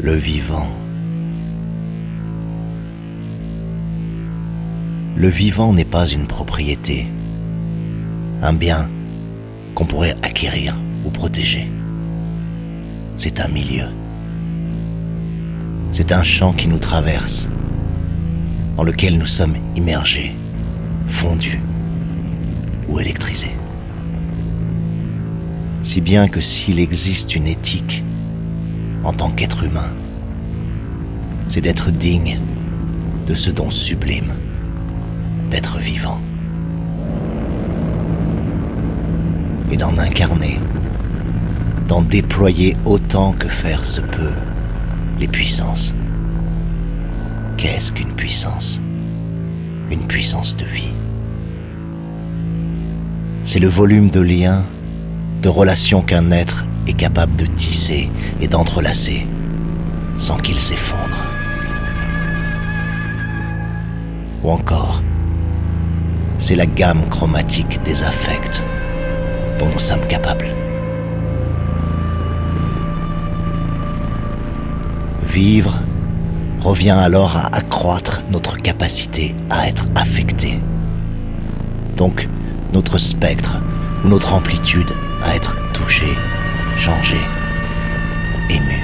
le vivant. Le vivant n'est pas une propriété, un bien qu'on pourrait acquérir ou protéger. C'est un milieu. C'est un champ qui nous traverse, dans lequel nous sommes immergés, fondus ou électrisés. Si bien que s'il existe une éthique en tant qu'être humain, c'est d'être digne de ce don sublime d'être vivant et d'en incarner, d'en déployer autant que faire se peut les puissances. Qu'est-ce qu'une puissance? Une puissance de vie. C'est le volume de liens, de relations qu'un être est capable de tisser et d'entrelacer sans qu'il s'effondre. Ou encore, c'est la gamme chromatique des affects dont nous sommes capables. Vivre revient alors à accroître notre capacité à être affecté. Donc notre spectre ou notre amplitude à être touché, changé, ému.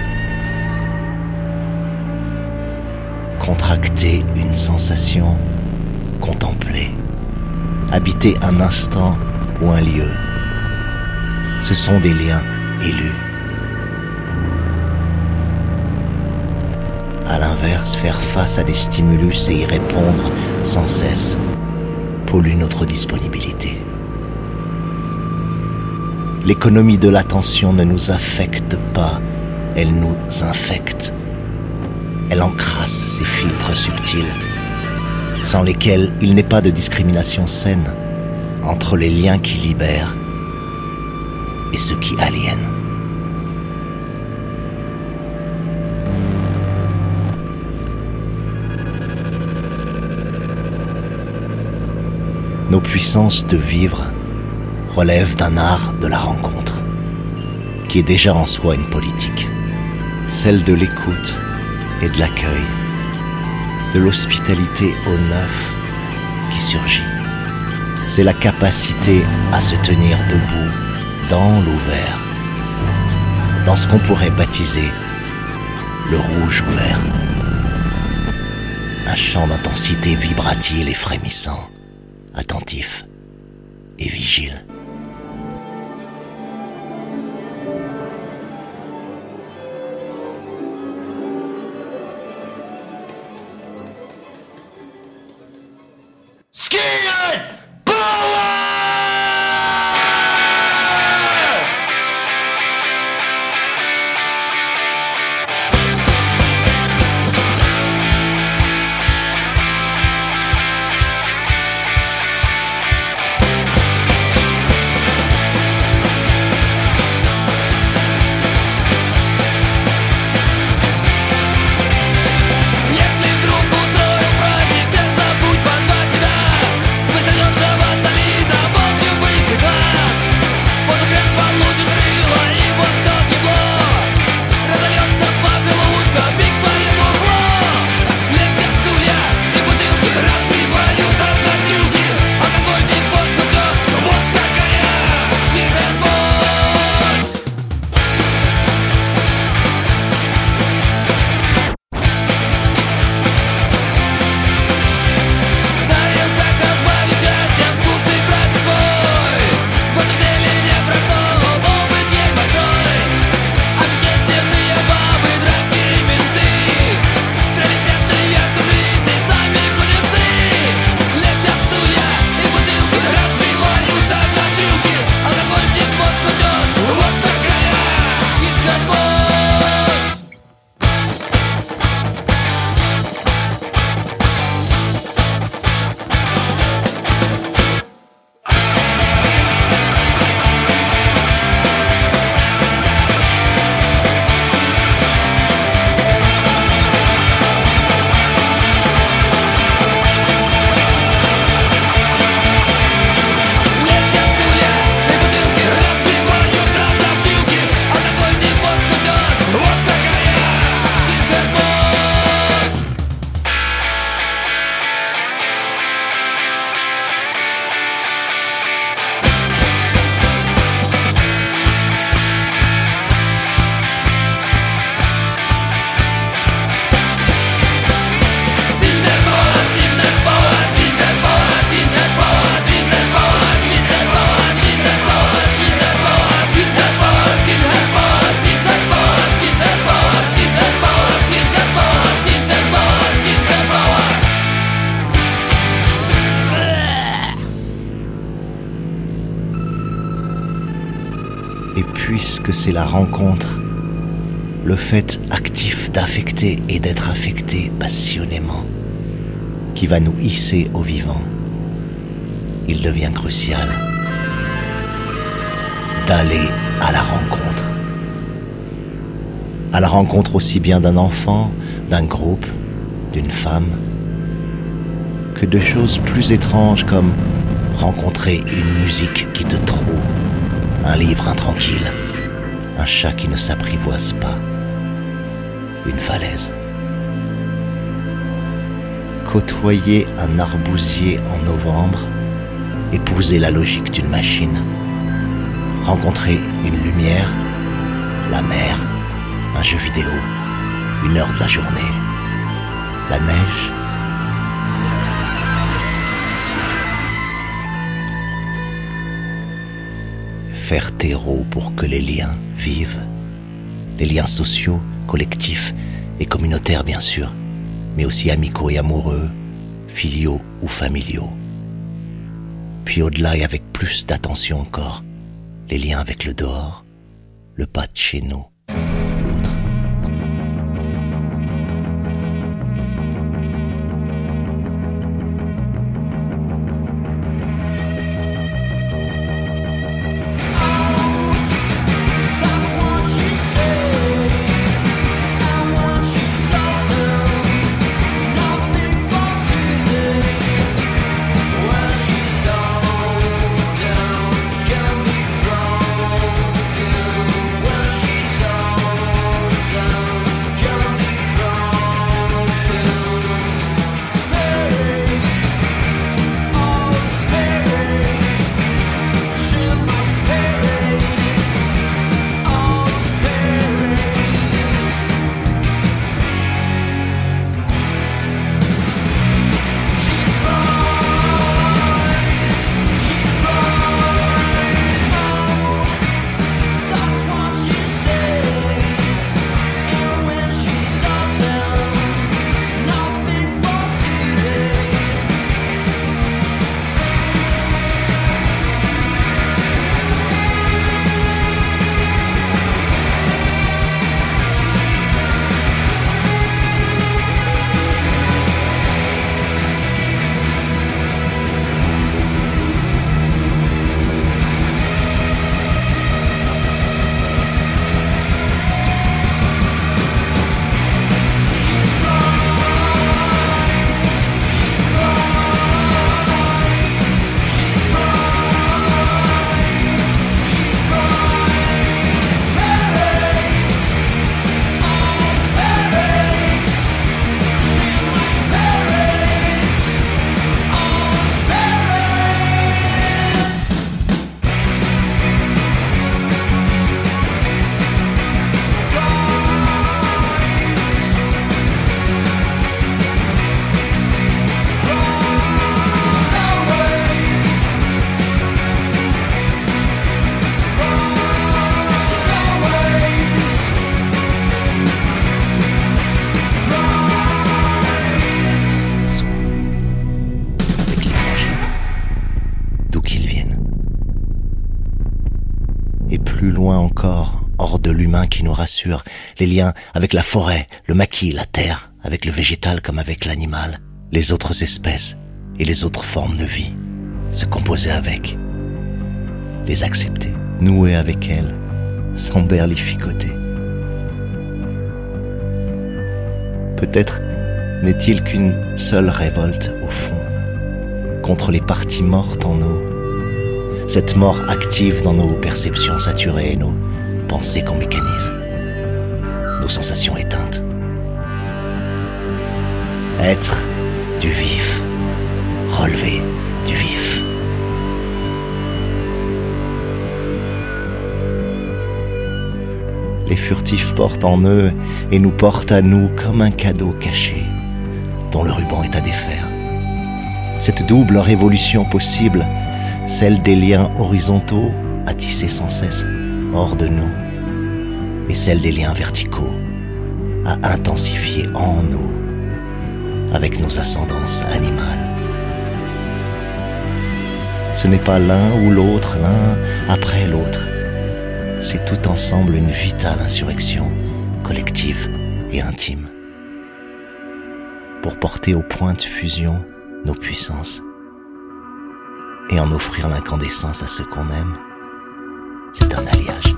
Contracter une sensation, contempler, habiter un instant ou un lieu. Ce sont des liens élus. À l'inverse, faire face à des stimulus et y répondre sans cesse pollue notre disponibilité. L'économie de l'attention ne nous affecte pas, elle nous infecte. Elle encrasse ces filtres subtils, sans lesquels il n'est pas de discrimination saine entre les liens qui libèrent et ceux qui aliènent. Nos puissances de vivre relèvent d'un art de la rencontre, qui est déjà en soi une politique, celle de l'écoute et de l'accueil, de l'hospitalité au neuf qui surgit. C'est la capacité à se tenir debout dans l'ouvert, dans ce qu'on pourrait baptiser le rouge ouvert. Un champ d'intensité vibratile et frémissant attentif et vigile. Puisque c'est la rencontre, le fait actif d'affecter et d'être affecté passionnément, qui va nous hisser au vivant, il devient crucial d'aller à la rencontre. À la rencontre aussi bien d'un enfant, d'un groupe, d'une femme, que de choses plus étranges comme rencontrer une musique qui te trouve, un livre intranquille, un chat qui ne s'apprivoise pas, une falaise. Côtoyer un arbousier en novembre, épouser la logique d'une machine, rencontrer une lumière, la mer, un jeu vidéo, une heure de la journée, la neige, faire terreau pour que les liens vivent, les liens sociaux, collectifs et communautaires bien sûr, mais aussi amicaux et amoureux, filiaux ou familiaux. Puis au-delà et avec plus d'attention encore, les liens avec le dehors, le pas de chez nous, qui nous rassure, les liens avec la forêt, le maquis, la terre, avec le végétal comme avec l'animal, les autres espèces et les autres formes de vie, se composer avec, les accepter, nouer avec elles, sans berlificoter. Peut-être n'est-il qu'une seule révolte au fond, contre les parties mortes en nous, cette mort active dans nos perceptions saturées et nos pensées qu'on mécanise, nos sensations éteintes. Être du vif, relever du vif. Les furtifs portent en eux et nous portent à nous comme un cadeau caché dont le ruban est à défaire. Cette double révolution possible, celle des liens horizontaux à tisser sans cesse hors de nous et celle des liens verticaux à intensifier en nous avec nos ascendances animales. Ce n'est pas l'un ou l'autre, l'un après l'autre. c'est tout ensemble une vitale insurrection, collective et intime. Pour porter au point de fusion nos puissances et en offrir l'incandescence à ceux qu'on aime, c'est un alliage.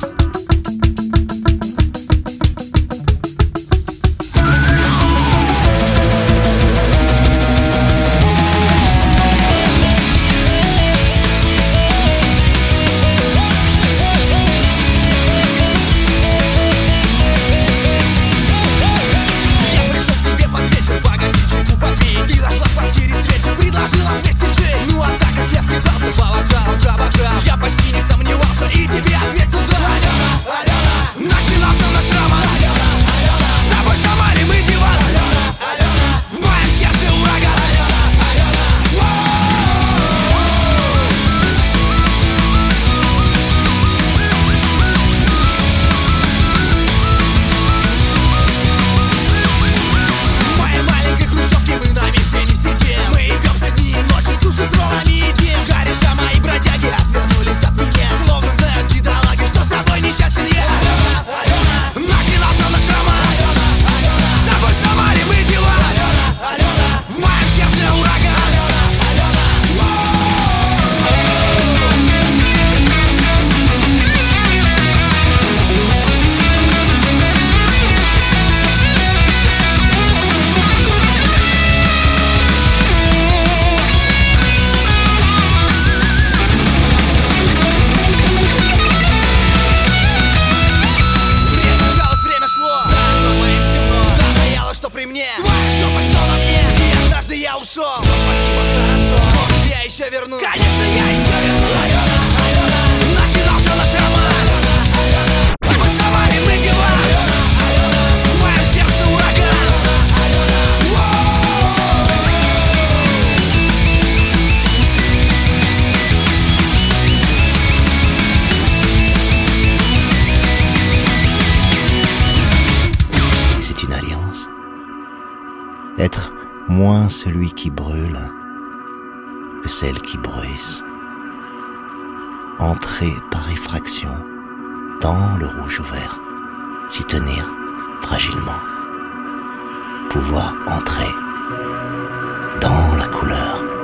Être moins celui qui brûle que celle qui bruise. Entrer par effraction dans le rouge ouvert, s'y tenir fragilement, pouvoir entrer dans la couleur.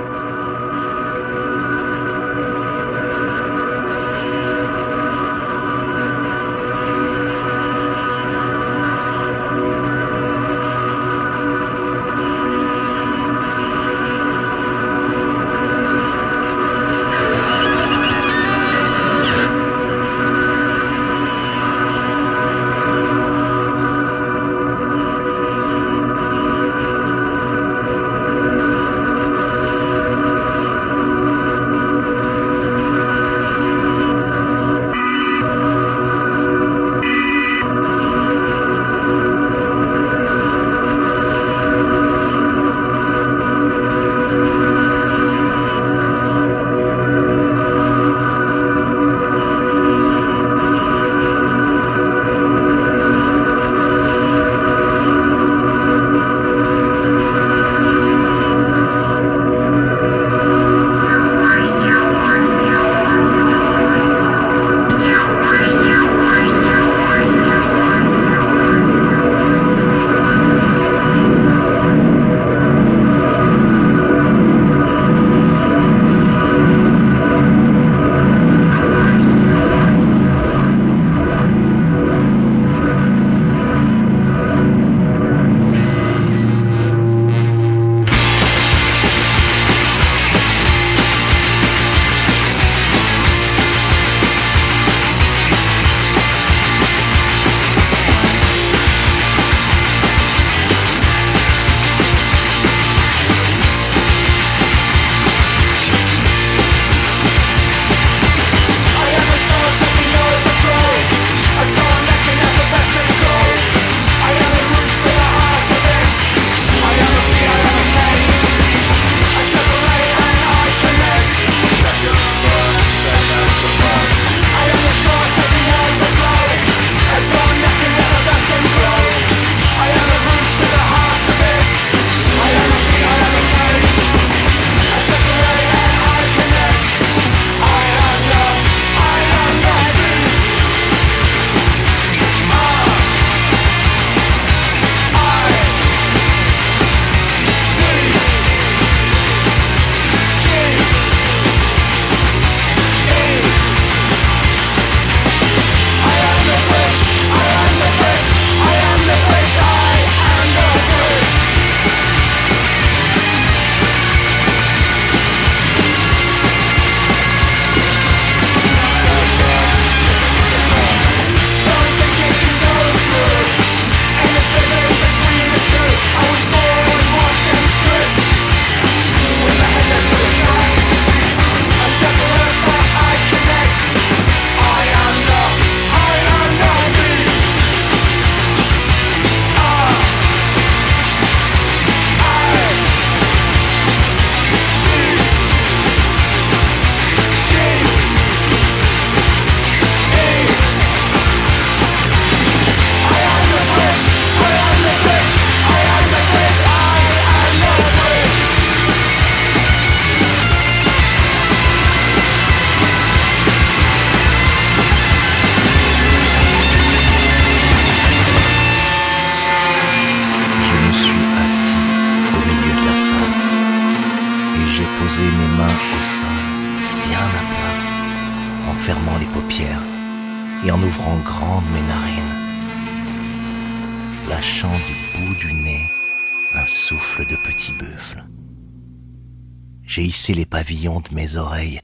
De mes oreilles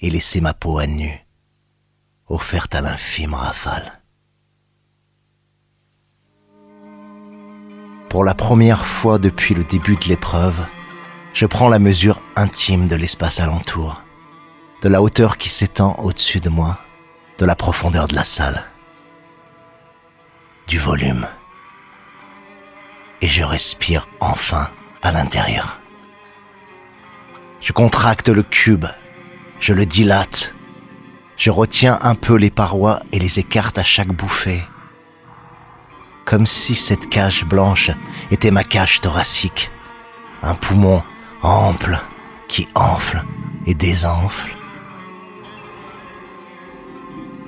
et laissé ma peau à nu, offerte à l'infime rafale. Pour la première fois depuis le début de l'épreuve, je prends la mesure intime de l'espace alentour, de la hauteur qui s'étend au-dessus de moi, de la profondeur de la salle, du volume. Et je respire enfin à l'intérieur. Je contracte le cube, je le dilate, je retiens un peu les parois et les écarte à chaque bouffée comme si cette cage blanche était ma cage thoracique, un poumon ample qui enfle et désenfle.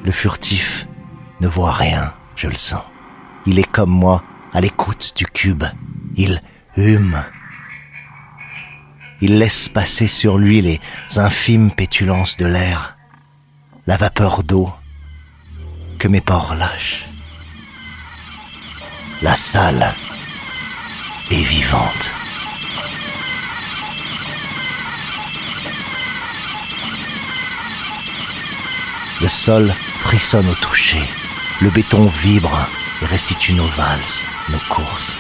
Le furtif ne voit rien, je le sens. Il est comme moi, à l'écoute du cube. Il hume. Il laisse passer sur lui les infimes pétulances de l'air, la vapeur d'eau que mes pores lâchent. La salle est vivante. Le sol frissonne au toucher. Le béton vibre et restitue nos valses, nos courses.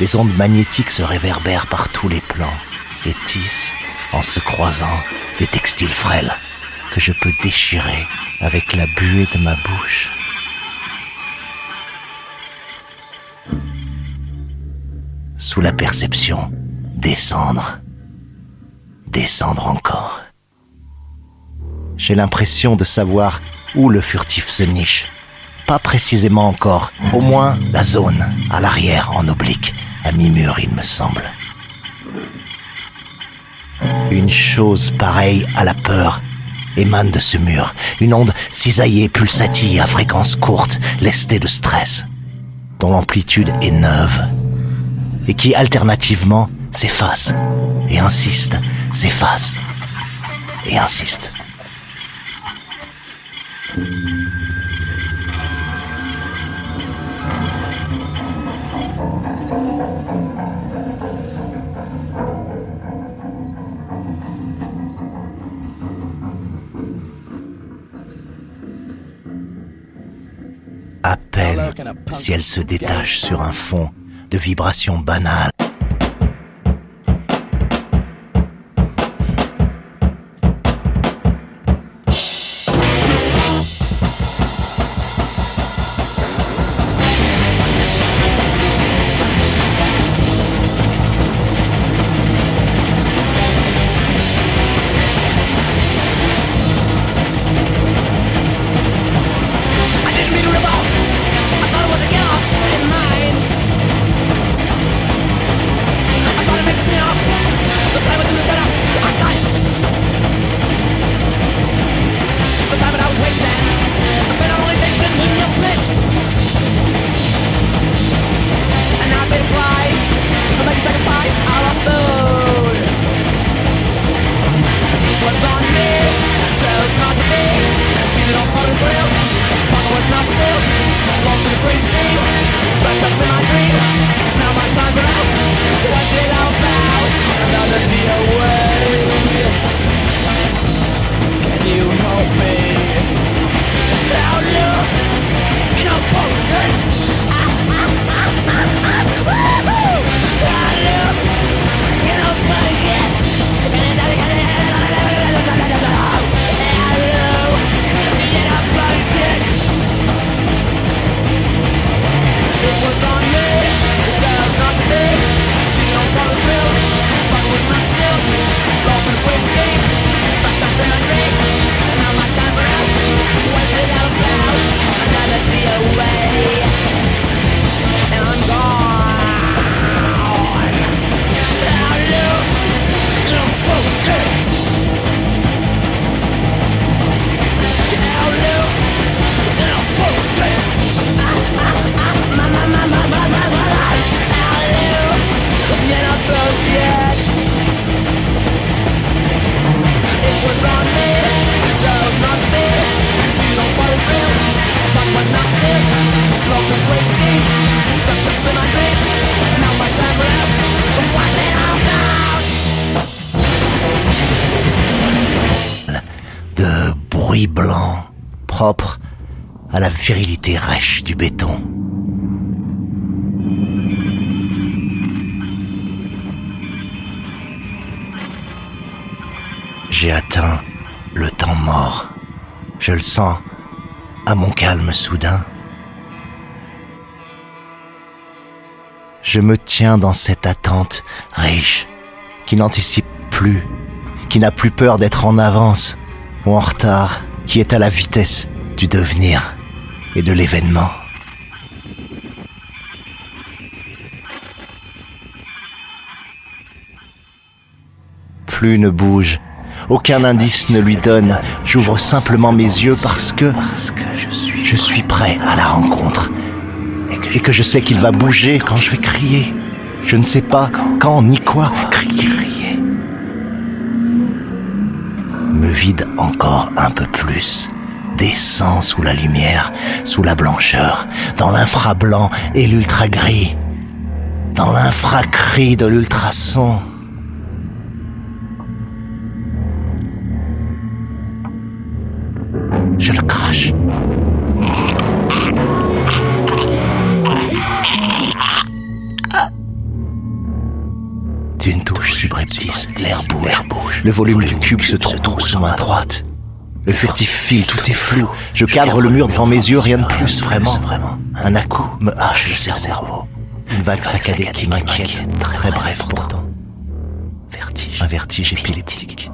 Les ondes magnétiques se réverbèrent par tous les plans en se croisant, des textiles frêles que je peux déchirer avec la buée de ma bouche. sous la perception, descendre, descendre encore. J'ai l'impression de savoir où le furtif se niche. Pas précisément encore, au moins la zone, à l'arrière, en oblique, à mi-mur il me semble. Une chose pareille à la peur émane de ce mur, une onde cisaillée, pulsatille à fréquence courte, lestée de stress, dont l'amplitude est neuve et qui alternativement s'efface et insiste, s'efface et insiste. Si elle se détache sur un fond de vibrations banales. Blanc, propre à la virilité rêche du béton. J'ai atteint le temps mort. Je le sens à mon calme soudain. Je me tiens dans cette attente riche, qui n'anticipe plus, qui n'a plus peur d'être en avance ou en retard, qui est à la vitesse du devenir et de l'événement. Plus ne bouge, aucun indice ne lui donne. J'ouvre simplement mes yeux parce que, je suis prêt à la rencontre. Et que, je sais qu'il va bouger quand je vais crier. Je ne sais pas quand ni quoi crier. Me vide encore un peu plus. Descends sous la lumière, sous la blancheur, dans l'infra blanc et l'ultra gris, dans l'infra gris de l'ultrason. Je le crache. D'une touche subreptice, l'air bouge. Le volume du cube se trouve sous ma droite. Le furtif file, tout est flou. Je cadre le mur devant mes yeux, rien de plus, vraiment. Un à me hache le cerveau. Une vague saccadée qui m'inquiète, très bref pourtant. Un vertige épileptique.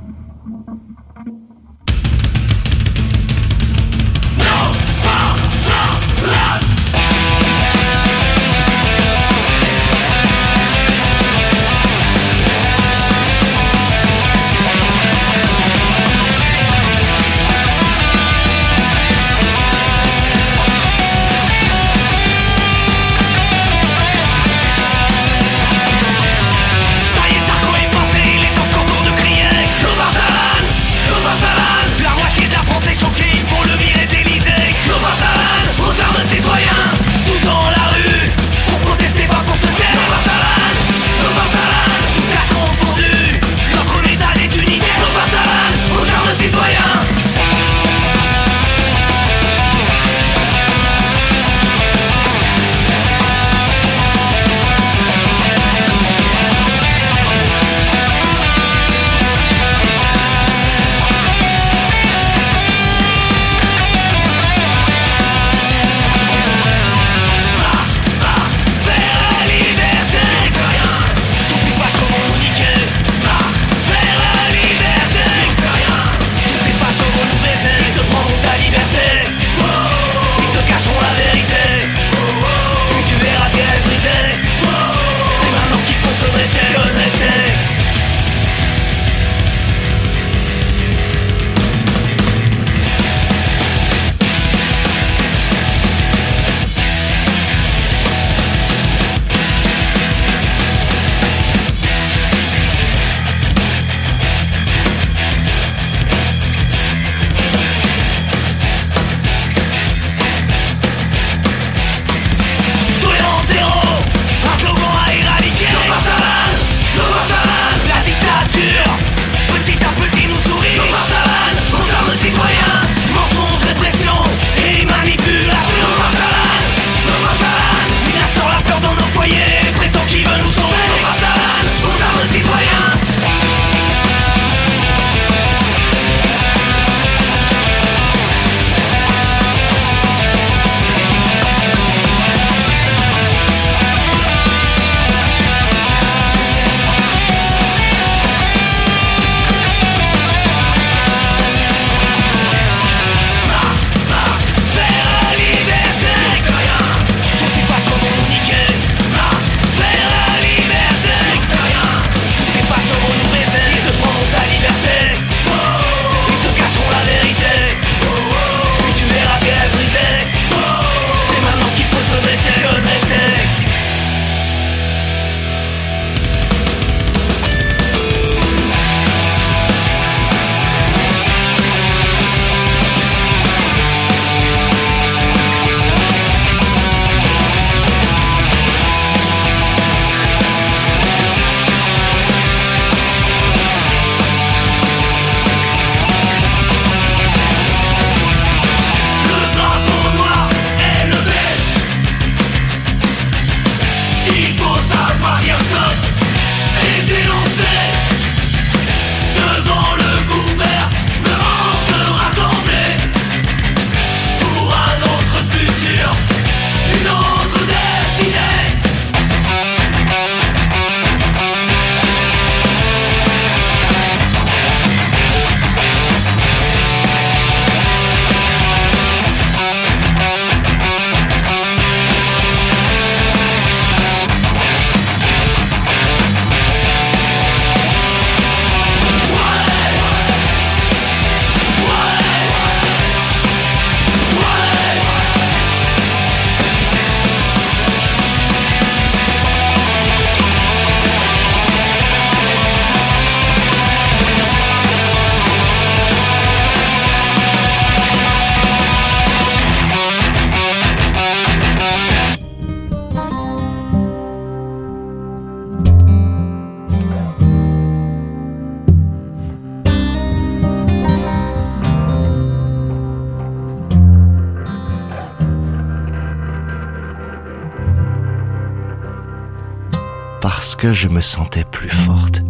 Je me sentais plus forte,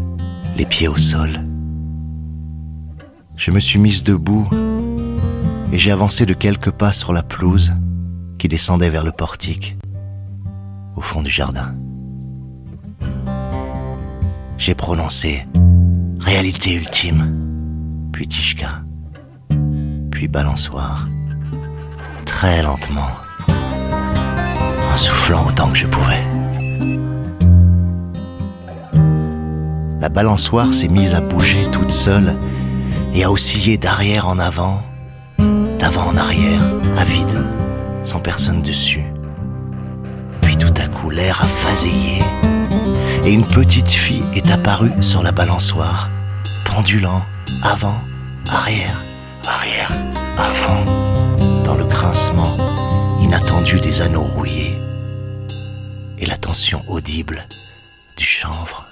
les pieds au sol. Je me suis mise debout et j'ai avancé de quelques pas sur la pelouse qui descendait vers le portique, au fond du jardin. J'ai prononcé réalité ultime, puis Tishka, puis balançoire, très lentement, en soufflant autant que je pouvais. Balançoire s'est mise à bouger toute seule et à osciller d'arrière en avant, d'avant en arrière, à vide, sans personne dessus. Puis tout à coup l'air a faséillé et une petite fille est apparue sur la balançoire, pendulant avant, arrière, arrière, avant, dans le grincement inattendu des anneaux rouillés et la tension audible du chanvre.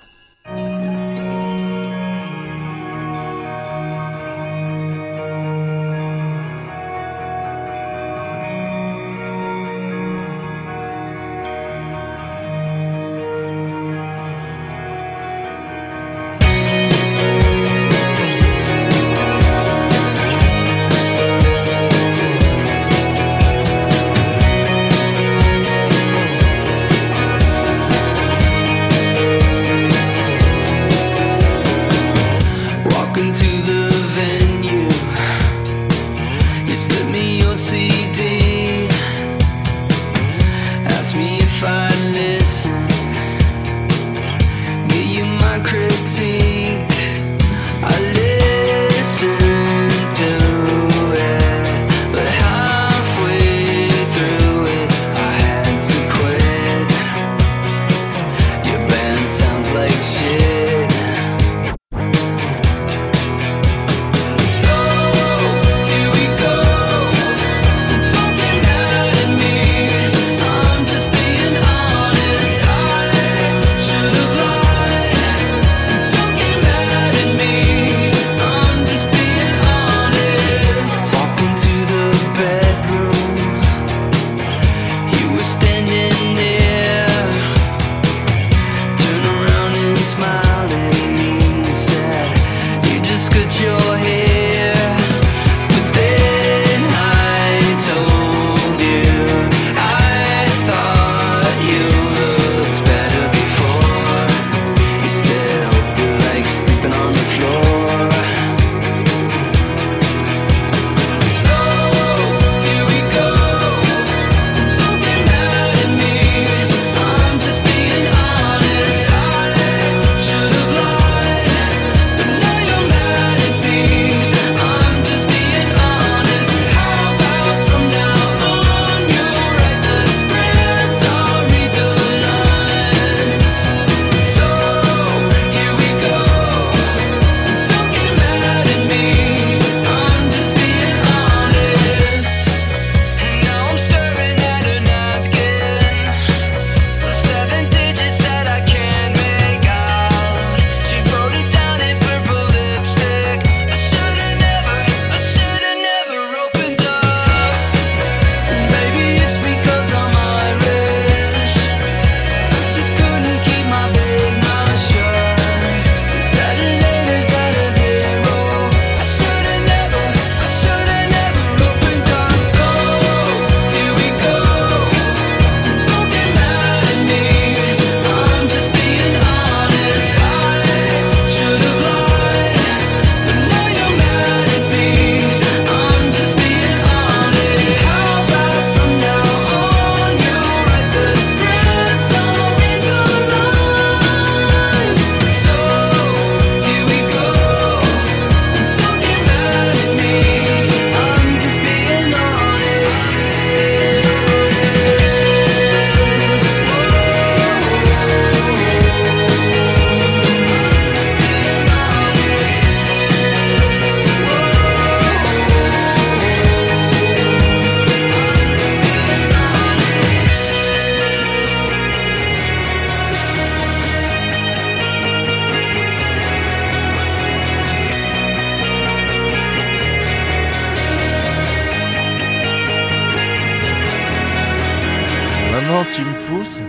Tu me pousses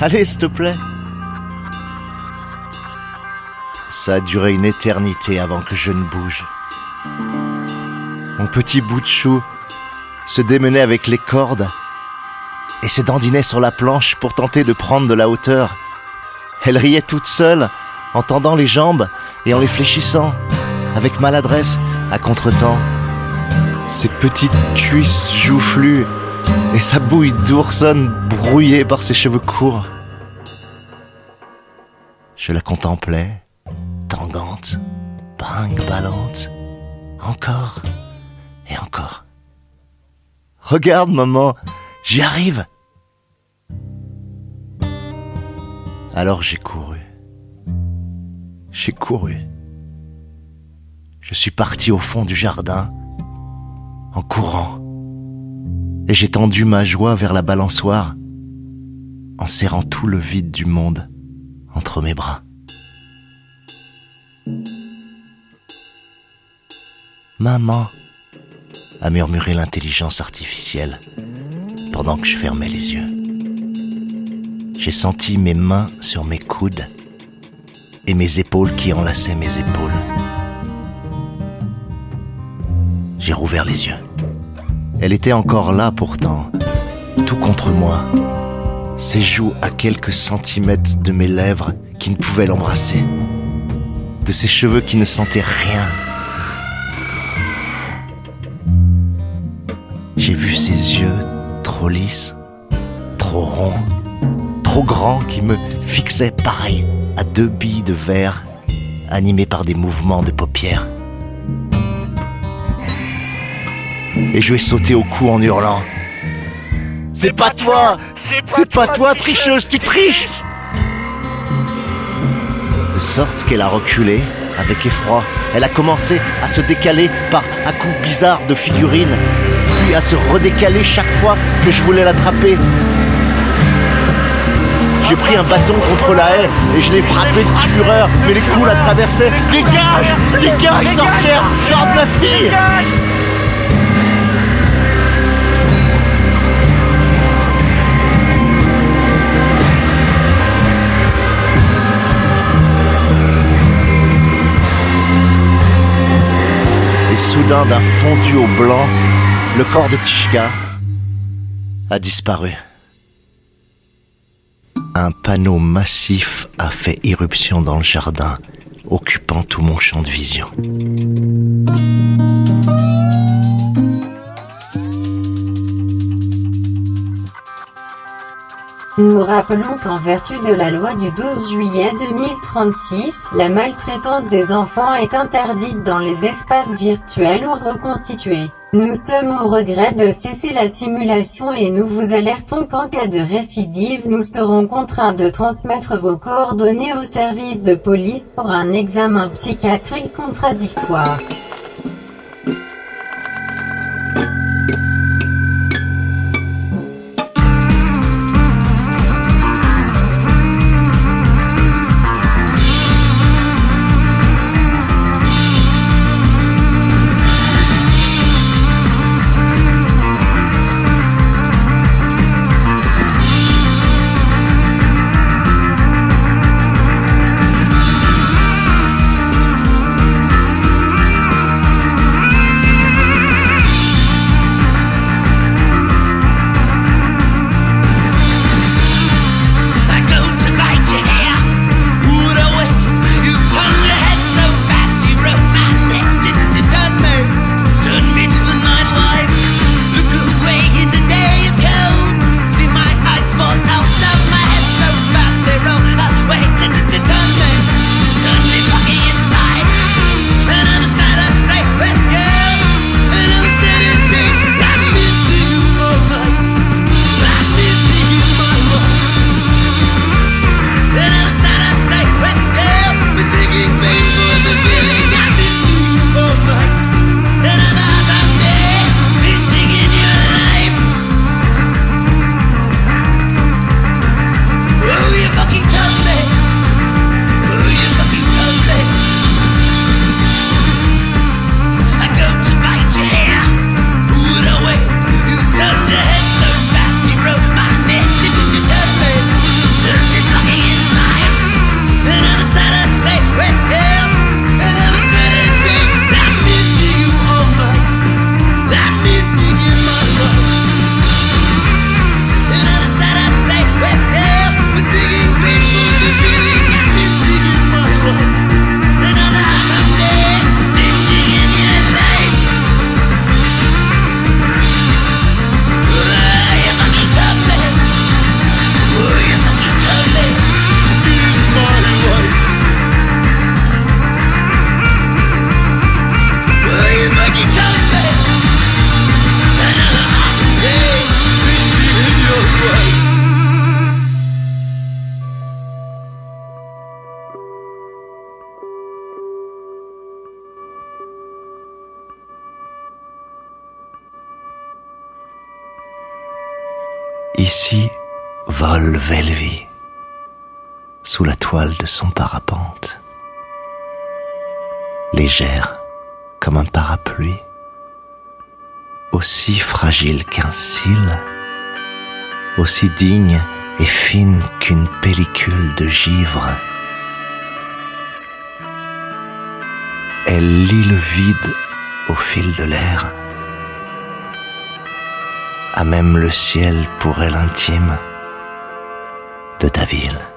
Allez, s'il te plaît. Ça a duré une éternité avant que je ne bouge. Mon petit bout de chou se démenait avec les cordes et se dandinait sur la planche pour tenter de prendre de la hauteur. Elle riait toute seule en tendant les jambes et en les fléchissant avec maladresse à contretemps. Ses petites cuisses joufflues et sa bouille d'oursonne brouillée par ses cheveux courts. Je la contemplais, tangante, brinque-ballante, encore et encore. Regarde, maman, j'y arrive. Alors j'ai couru. J'ai couru. Je suis parti au fond du jardin, en courant, et j'ai tendu ma joie vers la balançoire, en serrant tout le vide du monde entre mes bras. Maman, a murmuré l'intelligence artificielle pendant que je fermais les yeux. J'ai senti mes mains sur mes coudes et mes épaules qui enlaçaient mes épaules. J'ai rouvert les yeux. Elle était encore là pourtant, tout contre moi, ses joues à quelques centimètres de mes lèvres qui ne pouvaient l'embrasser, de ses cheveux qui ne sentaient rien. J'ai vu ses yeux trop lisses, trop ronds, trop grands qui me fixaient pareil à deux billes de verre animées par des mouvements de paupières. Et je lui ai au cou en hurlant. C'est pas toi C'est pas toi, tricheuse, tu triches De sorte qu'elle a reculé avec effroi. Elle a commencé à se décaler par un coup bizarre de figurine, puis à se redécaler chaque fois que je voulais l'attraper. J'ai pris un bâton contre la haie et je l'ai frappé de fureur, mais les coups la traversaient. Dégage Dégage, sorcière Sors de ma fille Soudain, d'un fondu au blanc, le corps de Tishka a disparu. Un panneau massif a fait irruption dans le jardin, occupant tout mon champ de vision. Nous rappelons qu'en vertu de la loi du 12 juillet 2036, la maltraitance des enfants est interdite dans les espaces virtuels ou reconstitués. Nous sommes au regret de cesser la simulation et nous vous alertons qu'en cas de récidive nous serons contraints de transmettre vos coordonnées au service de police pour un examen psychiatrique contradictoire. Vole Velvi sous la toile de son parapente, légère comme un parapluie, aussi fragile qu'un cil, aussi digne et fine qu'une pellicule de givre. Elle lit le vide au fil de l'air, à même le ciel pour elle intime de ta ville.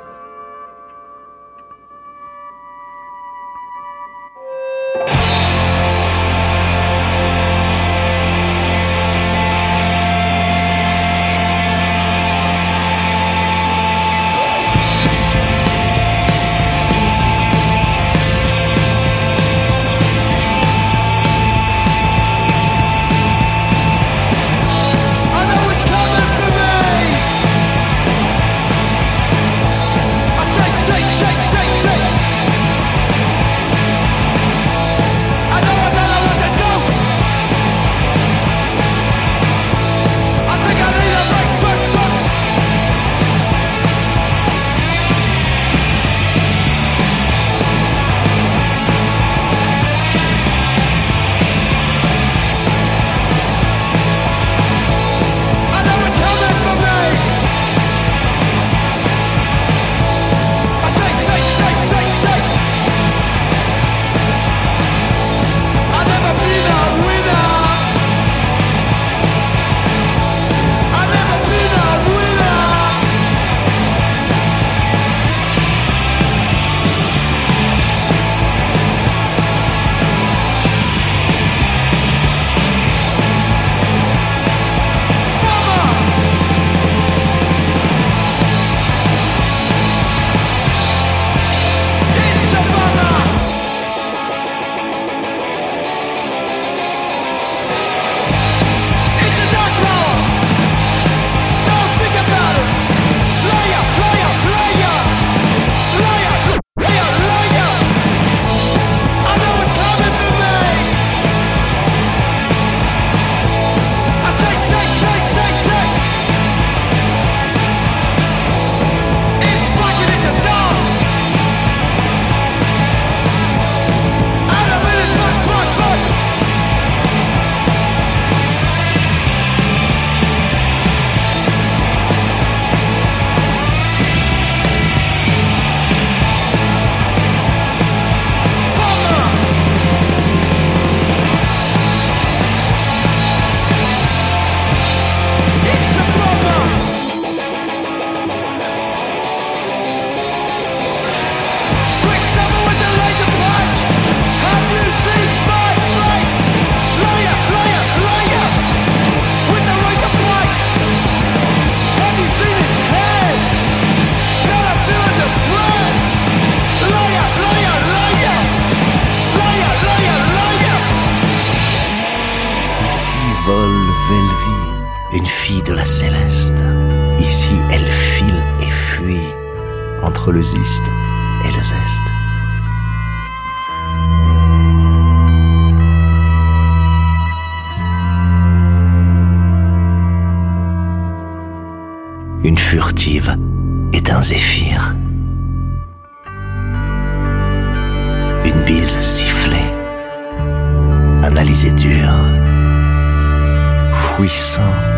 le ziste et le zeste. Une furtive est un zéphyr. Une bise sifflée, analysée dure, fouissante.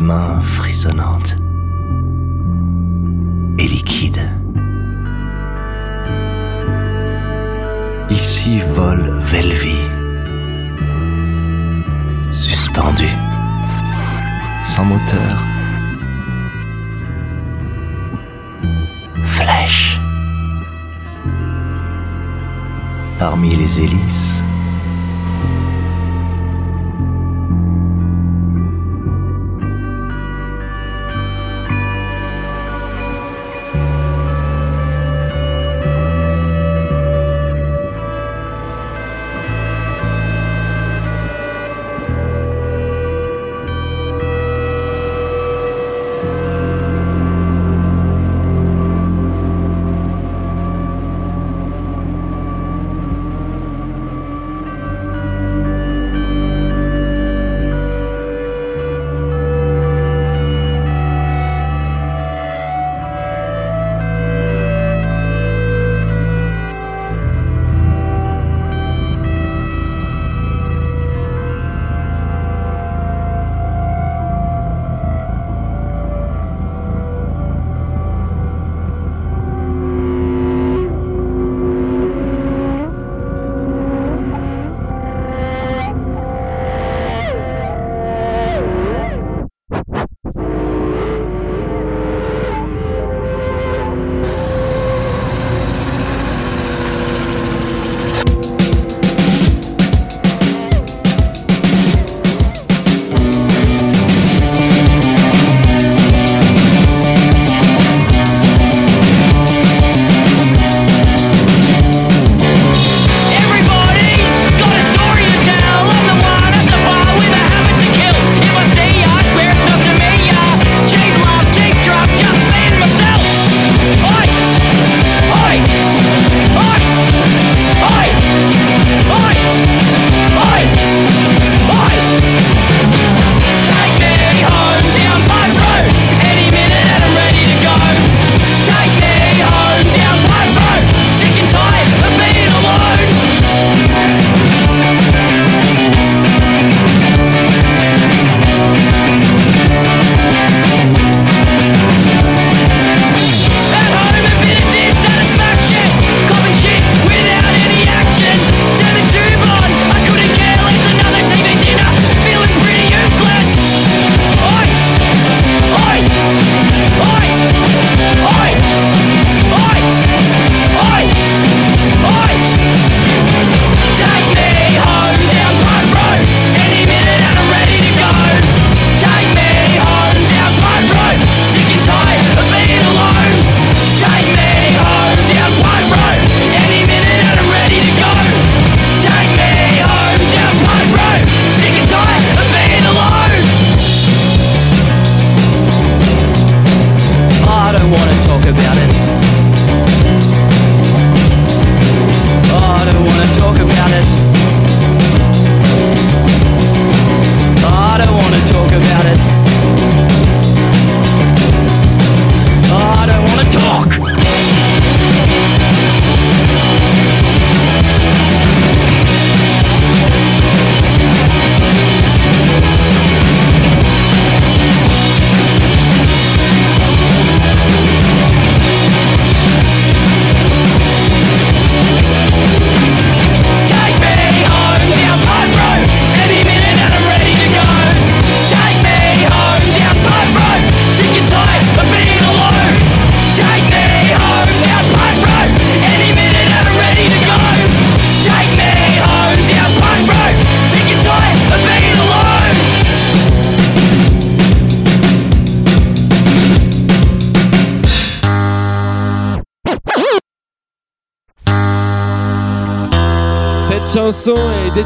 Mains frissonnantes et liquides. Ici vole Velvi, suspendu, sans moteur. Flèche. Parmi les hélices.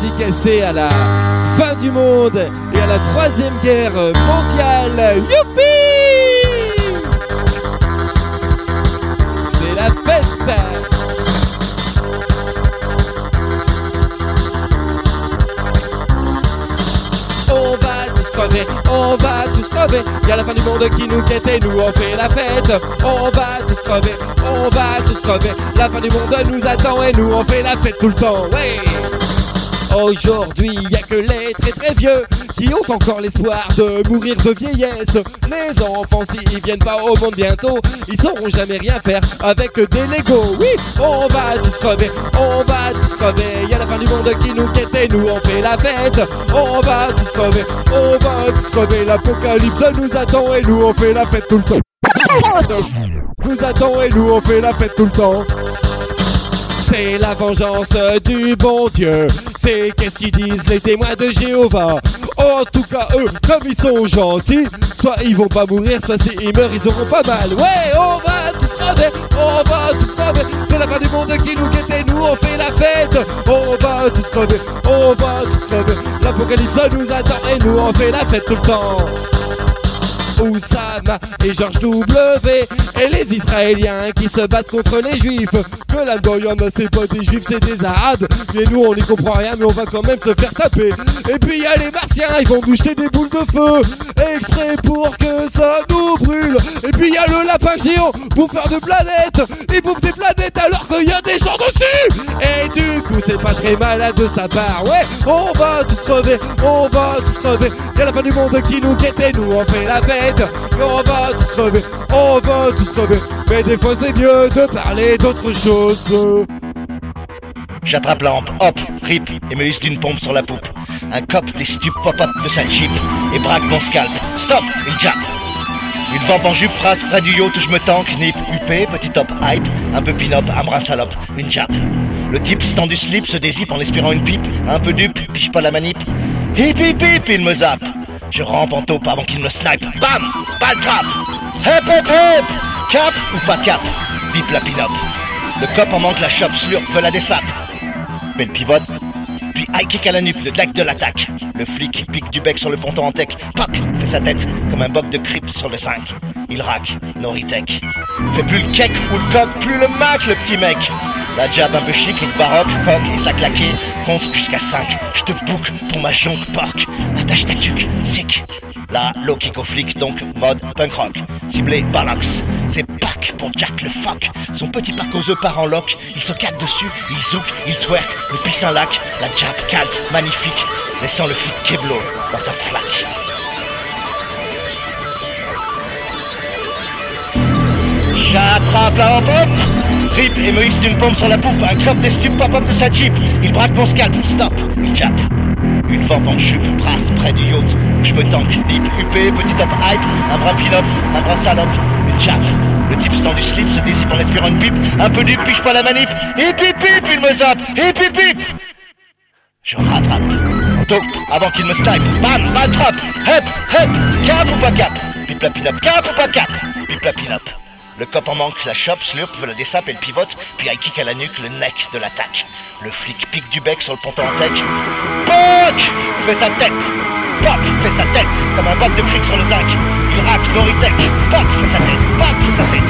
Dédicacée à la fin du monde et à la troisième guerre mondiale. Youpi C'est la fête On va tous crever, on va tous crever. Y a la fin du monde qui nous guette et nous on fait la fête. On va tous crever, on va tous crever. La fin du monde nous attend et nous on fait la fête tout le temps. Ouais. Aujourd'hui, y a que les très très vieux qui ont encore l'espoir de mourir de vieillesse. Les enfants, s'ils viennent pas au monde bientôt, ils sauront jamais rien faire avec des Legos. Oui, on va tous crever, on va tous crever. Y a la fin du monde qui nous guette et nous on fait la fête. On va tous crever, on va tous crever. L'apocalypse nous attend et nous on fait la fête tout le temps. Nous attend et nous on fait la fête tout le temps. C'est la vengeance du bon Dieu. C'est qu'est-ce qu'ils disent les témoins de Jéhovah. En tout cas, eux, comme ils sont gentils, soit ils vont pas mourir, soit s'ils meurent, ils auront pas mal. Ouais, on va tous crever, on va tous crever. C'est la fin du monde qui nous guette et nous on fait la fête. On va tous crever, on va tous crever. L'apocalypse nous attend et nous on fait la fête tout le temps. Oussama et George W et les Israéliens qui se battent contre les Juifs. Que là-dedans y en a c'est pas des Juifs, c'est des Arabes. Et nous on n'y comprend rien, mais on va quand même se faire taper. Et puis y a les Martiens, ils vont nous jeter des boules de feu exprès pour que ça nous brûle. Et puis y a le lapin géant, bouffeur de planètes. Il bouffe des planètes alors qu'il y a des gens dessus. Et du coup c'est pas très malade de sa part. Ouais, on va tous crever, on va tous crever. Y a la fin du monde qui nous guette et nous on fait la fête. Mais on va tous crever, on va tous crever. Mais des fois c'est mieux de parler d'autre chose. J'attrape la hampe, hop, rip, et me hisse d'une pompe sur la poupe. Un cop des stupes pop-up de sa jeep et braque mon scalp. Stop, il jappe. Une vampe en jupe prasse près du yacht où je me tank, nip, huppé, petit top hype, un peu pin-up, un brin salope, une jappe. Le type stand du slip se dézippe en espérant une pipe, un peu dupe, pige pas la manip. Hip hip hip, il me zappe. Je rampe en taupe avant qu'il me snipe. Bam Balle trap Hep hep Cap ou pas cap? Bip la pin-up. Le cop en manque la chope, slurp, veut la dessape. Mais le pivote, puis high kick à la nuque, le lac de l'attaque. Le flic pique du bec sur le ponton en tech. Poc Fait sa tête comme un boc de crypte sur le 5. Il rack, no retech. Fait plus le cake ou le coq, plus le mac, le petit mec. La jab un peu chic, look baroque, coq et sa claquée. Compte jusqu'à 5. Je te boucle pour ma jonque porc. Attache ta tuque, sick. Là, low kick au flic, donc mode punk rock. Ciblé Balox. C'est pack pour Jack le fuck. Son petit pack aux œufs part en lock. Il se caque dessus, il zouk, il twerk, le pisse un lac. La jab calte, magnifique. Laissant le flic Keblo dans sa flaque. J'attrape la hop Rip et me hisse d'une pompe sur la poupe. Un clope des stupes pop-up de sa jeep. Il braque mon scalp, stop, il jappe. Une vampe en jupe brasse près du yacht. Je me tank, lip, huppé, petit top hype. Un bras pin-up, un bras salope. Une jappe Le type stand du slip se dézippe en espérant une pipe. Un peu dupe, piche pas la manip. Hip hip hip, il me zappe. Hip hip hip. Je rattrape. Taupe, avant qu'il me snipe. Bam, balle trap Hep, hep, cap ou pas cap? Pip la pin-up, cap ou pas cap? Pip la pin-up le cop en manque, la chope, slurp, veut le dessape et le pivote, puis high kick à la nuque, le neck de l'attaque. Le flic pique du bec sur le ponton en tech. Poc! Fait sa tête. Poc! Fait sa tête. Comme un boc de cric sur le zinc. Il rack, Noritech. Poc! Fait sa tête. Poc! Fait sa tête.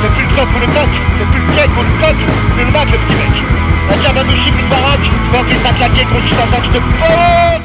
Fait plus le coq ou le coq. Fait plus le cake ou le coq. Plus le mac, le petit mec. La un chic, une baraque Poc et sa claquée contre un sac, te poc